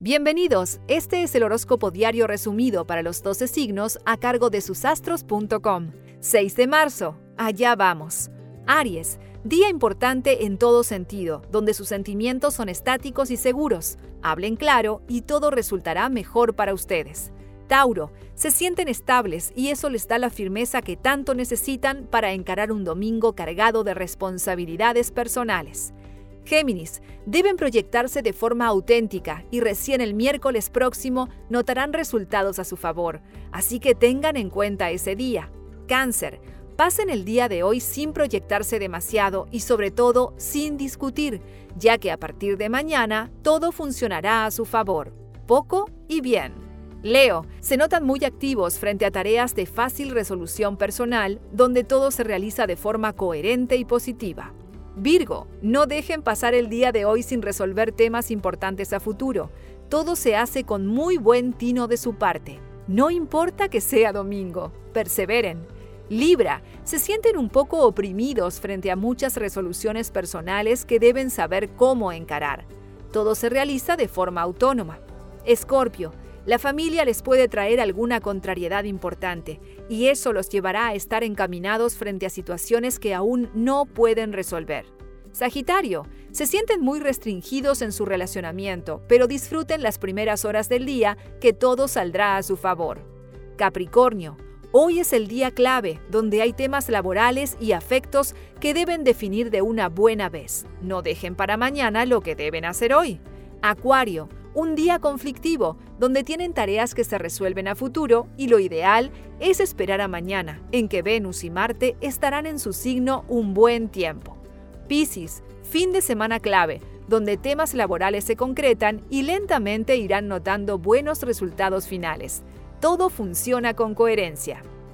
Bienvenidos, este es el horóscopo diario resumido para los 12 signos a cargo de susastros.com. 6 de marzo, allá vamos. Aries, día importante en todo sentido, donde sus sentimientos son estáticos y seguros. Hablen claro y todo resultará mejor para ustedes. Tauro, se sienten estables y eso les da la firmeza que tanto necesitan para encarar un domingo cargado de responsabilidades personales. Géminis, deben proyectarse de forma auténtica y recién el miércoles próximo notarán resultados a su favor, así que tengan en cuenta ese día. Cáncer, pasen el día de hoy sin proyectarse demasiado y sobre todo sin discutir, ya que a partir de mañana todo funcionará a su favor, poco y bien. Leo, se notan muy activos frente a tareas de fácil resolución personal, donde todo se realiza de forma coherente y positiva. Virgo, no dejen pasar el día de hoy sin resolver temas importantes a futuro. Todo se hace con muy buen tino de su parte. No importa que sea domingo, perseveren. Libra, se sienten un poco oprimidos frente a muchas resoluciones personales que deben saber cómo encarar. Todo se realiza de forma autónoma. Escorpio, la familia les puede traer alguna contrariedad importante y eso los llevará a estar encaminados frente a situaciones que aún no pueden resolver. Sagitario, se sienten muy restringidos en su relacionamiento, pero disfruten las primeras horas del día que todo saldrá a su favor. Capricornio, hoy es el día clave donde hay temas laborales y afectos que deben definir de una buena vez. No dejen para mañana lo que deben hacer hoy. Acuario, un día conflictivo, donde tienen tareas que se resuelven a futuro y lo ideal es esperar a mañana, en que Venus y Marte estarán en su signo un buen tiempo. Piscis, fin de semana clave, donde temas laborales se concretan y lentamente irán notando buenos resultados finales. Todo funciona con coherencia.